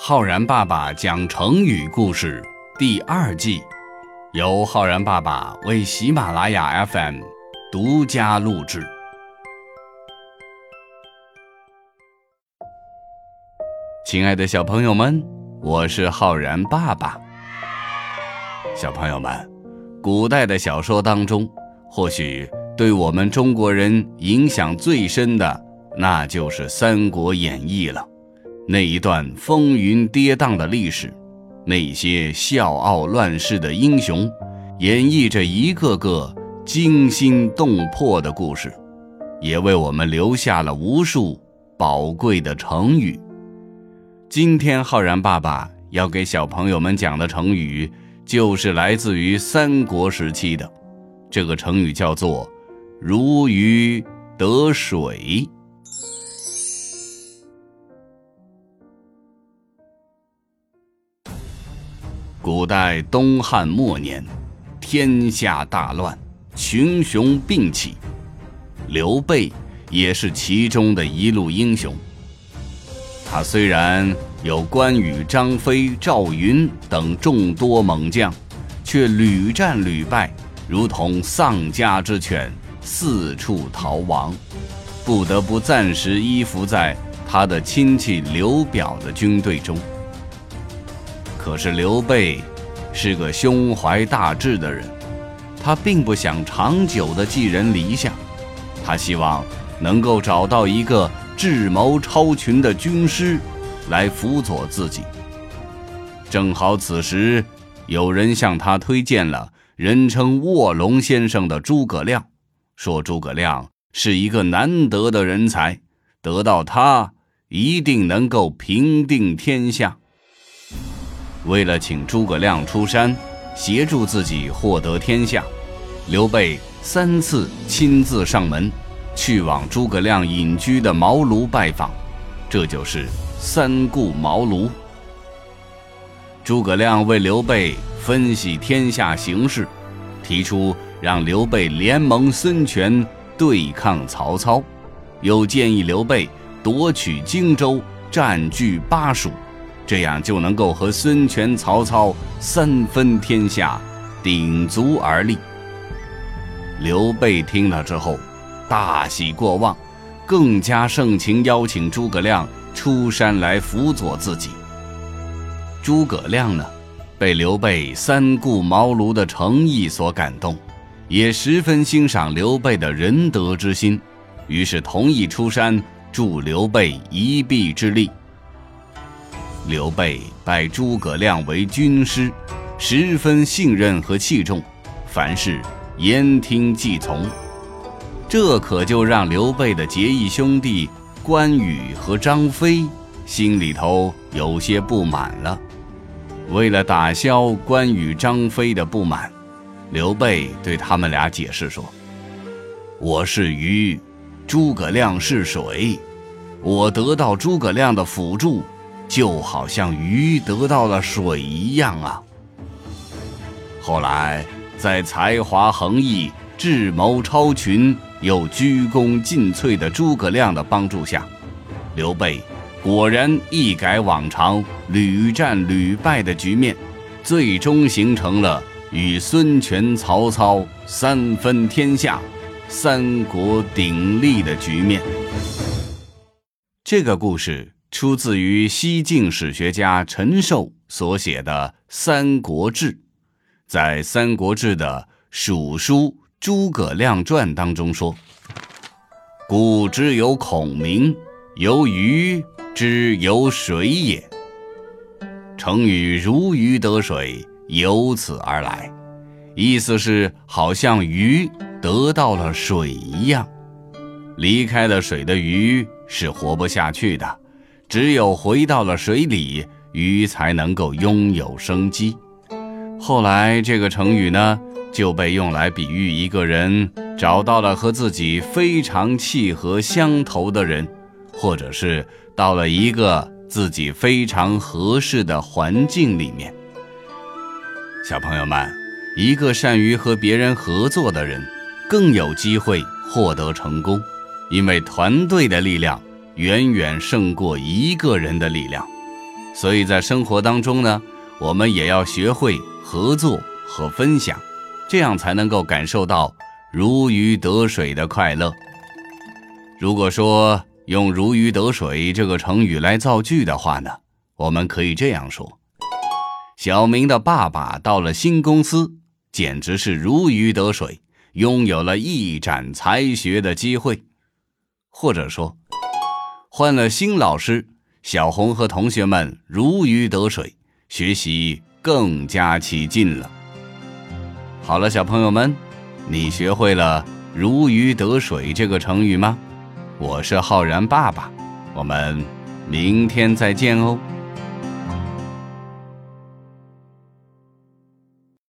浩然爸爸讲成语故事第二季，由浩然爸爸为喜马拉雅 FM 独家录制。亲爱的小朋友们，我是浩然爸爸。小朋友们，古代的小说当中，或许对我们中国人影响最深的，那就是《三国演义》了。那一段风云跌宕的历史，那些笑傲乱世的英雄，演绎着一个个惊心动魄的故事，也为我们留下了无数宝贵的成语。今天浩然爸爸要给小朋友们讲的成语，就是来自于三国时期的，这个成语叫做“如鱼得水”。古代东汉末年，天下大乱，群雄并起，刘备也是其中的一路英雄。他虽然有关羽、张飞、赵云等众多猛将，却屡战屡败，如同丧家之犬，四处逃亡，不得不暂时依附在他的亲戚刘表的军队中。可是刘备是个胸怀大志的人，他并不想长久的寄人篱下，他希望能够找到一个。智谋超群的军师来辅佐自己。正好此时，有人向他推荐了人称卧龙先生的诸葛亮，说诸葛亮是一个难得的人才，得到他一定能够平定天下。为了请诸葛亮出山协助自己获得天下，刘备三次亲自上门。去往诸葛亮隐居的茅庐拜访，这就是三顾茅庐。诸葛亮为刘备分析天下形势，提出让刘备联盟孙权对抗曹操，又建议刘备夺取荆州，占据巴蜀，这样就能够和孙权、曹操三分天下，鼎足而立。刘备听了之后。大喜过望，更加盛情邀请诸葛亮出山来辅佐自己。诸葛亮呢，被刘备三顾茅庐的诚意所感动，也十分欣赏刘备的仁德之心，于是同意出山助刘备一臂之力。刘备拜诸葛亮为军师，十分信任和器重，凡事言听计从。这可就让刘备的结义兄弟关羽和张飞心里头有些不满了。为了打消关羽、张飞的不满，刘备对他们俩解释说：“我是鱼，诸葛亮是水，我得到诸葛亮的辅助，就好像鱼得到了水一样啊。”后来，在才华横溢、智谋超群。又鞠躬尽瘁的诸葛亮的帮助下，刘备果然一改往常屡战屡败的局面，最终形成了与孙权、曹操三分天下、三国鼎立的局面。这个故事出自于西晋史学家陈寿所写的《三国志》，在《三国志》的蜀书。诸葛亮传当中说：“古之有孔明，由鱼之有水也。”成语“如鱼得水”由此而来，意思是好像鱼得到了水一样。离开了水的鱼是活不下去的，只有回到了水里，鱼才能够拥有生机。后来这个成语呢？就被用来比喻一个人找到了和自己非常契合相投的人，或者是到了一个自己非常合适的环境里面。小朋友们，一个善于和别人合作的人，更有机会获得成功，因为团队的力量远远胜过一个人的力量。所以在生活当中呢，我们也要学会合作和分享，这样才能够感受到如鱼得水的快乐。如果说用“如鱼得水”这个成语来造句的话呢，我们可以这样说：小明的爸爸到了新公司，简直是如鱼得水，拥有了一展才学的机会。或者说，换了新老师，小红和同学们如鱼得水，学习更加起劲了。好了，小朋友们，你学会了“如鱼得水”这个成语吗？我是浩然爸爸，我们明天再见哦。